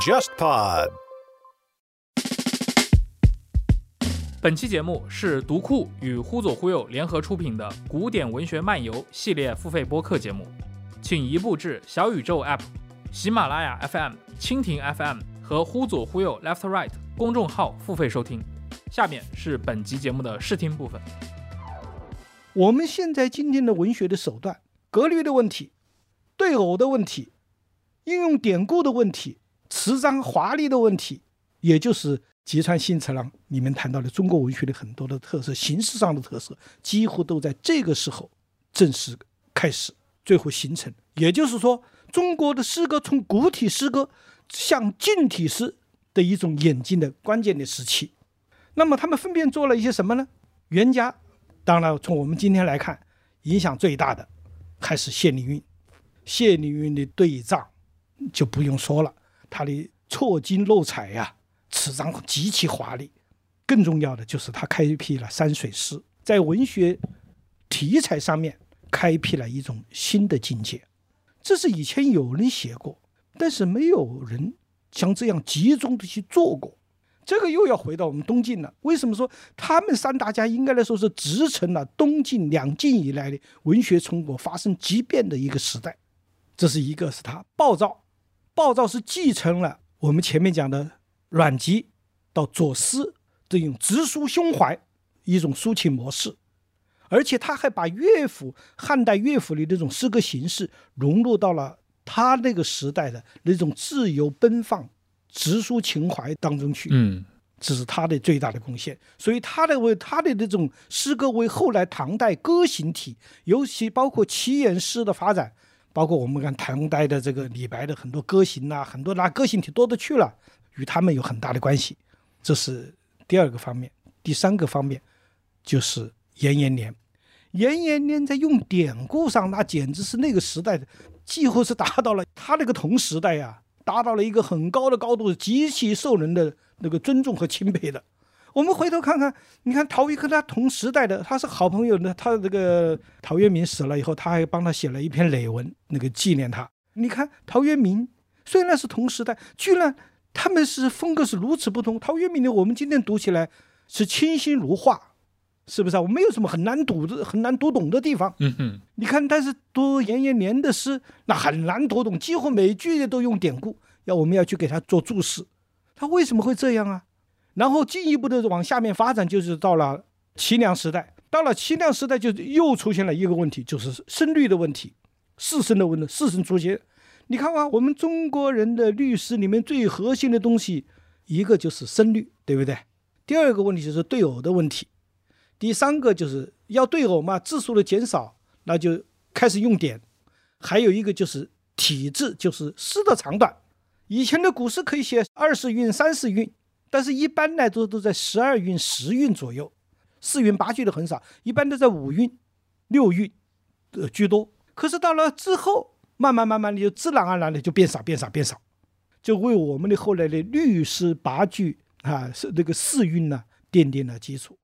JustPod。本期节目是读库与忽左忽右联合出品的古典文学漫游系列付费播客节目，请移步至小宇宙 App、喜马拉雅 FM、蜻蜓 FM 和忽左忽右 Left Right 公众号付费收听。下面是本集节目的试听部分。我们现在今天的文学的手段，格律的问题、对偶的问题、应用典故的问题、词章华丽的问题，也就是吉川新次郎里面谈到的中国文学的很多的特色、形式上的特色，几乎都在这个时候正式开始，最后形成。也就是说，中国的诗歌从古体诗歌向近体诗的一种演进的关键的时期。那么他们分别做了一些什么呢？袁家，当然从我们今天来看，影响最大的还是谢灵运。谢灵运的对仗就不用说了，他的错金漏彩呀，词章极其华丽。更重要的就是他开辟了山水诗，在文学题材上面开辟了一种新的境界。这是以前有人写过，但是没有人像这样集中的去做过。这个又要回到我们东晋了。为什么说他们三大家应该来说是直承了东晋两晋以来的文学成果发生急变的一个时代？这是一个是他暴躁，暴躁是继承了我们前面讲的阮籍到左思这种直抒胸怀一种抒情模式，而且他还把乐府汉代乐府里那种诗歌形式融入到了他那个时代的那种自由奔放。直抒情怀当中去，嗯，这是他的最大的贡献。所以他的为他的这种诗歌为后来唐代歌行体，尤其包括七言诗的发展，包括我们看唐代的这个李白的很多歌行啊，很多拿歌行体多的去了，与他们有很大的关系。这是第二个方面。第三个方面就是严延年，严延年在用典故上，那简直是那个时代的几乎是达到了他那个同时代呀。达到了一个很高的高度，极其受人的那个尊重和钦佩的。我们回头看看，你看陶渊跟他同时代的，他是好朋友呢。他这个陶渊明死了以后，他还帮他写了一篇累文，那个纪念他。你看陶渊明虽然是同时代，居然他们是风格是如此不同。陶渊明的我们今天读起来是清新如画。是不是啊？我没有什么很难读的、很难读懂的地方。嗯哼，你看，但是读颜延年的诗，那很难读懂，几乎每句都用典故，要我们要去给他做注释。他为什么会这样啊？然后进一步的往下面发展，就是到了齐梁时代。到了齐梁时代，就又出现了一个问题，就是声律的问题，四声的问题，四声出现。你看啊，我们中国人的律诗里面最核心的东西，一个就是声律，对不对？第二个问题就是对偶的问题。第三个就是要对偶嘛，字数的减少，那就开始用典。还有一个就是体字，就是诗的长短。以前的古诗可以写二十韵、三十韵，但是一般呢都都在十二运、十运左右，四运八运的很少，一般都在五运、六运的居多。可是到了之后，慢慢慢慢的就自然而然的就变少、变少、变少，就为我们的后来的律师八句啊，是那个四运呢奠定了基础。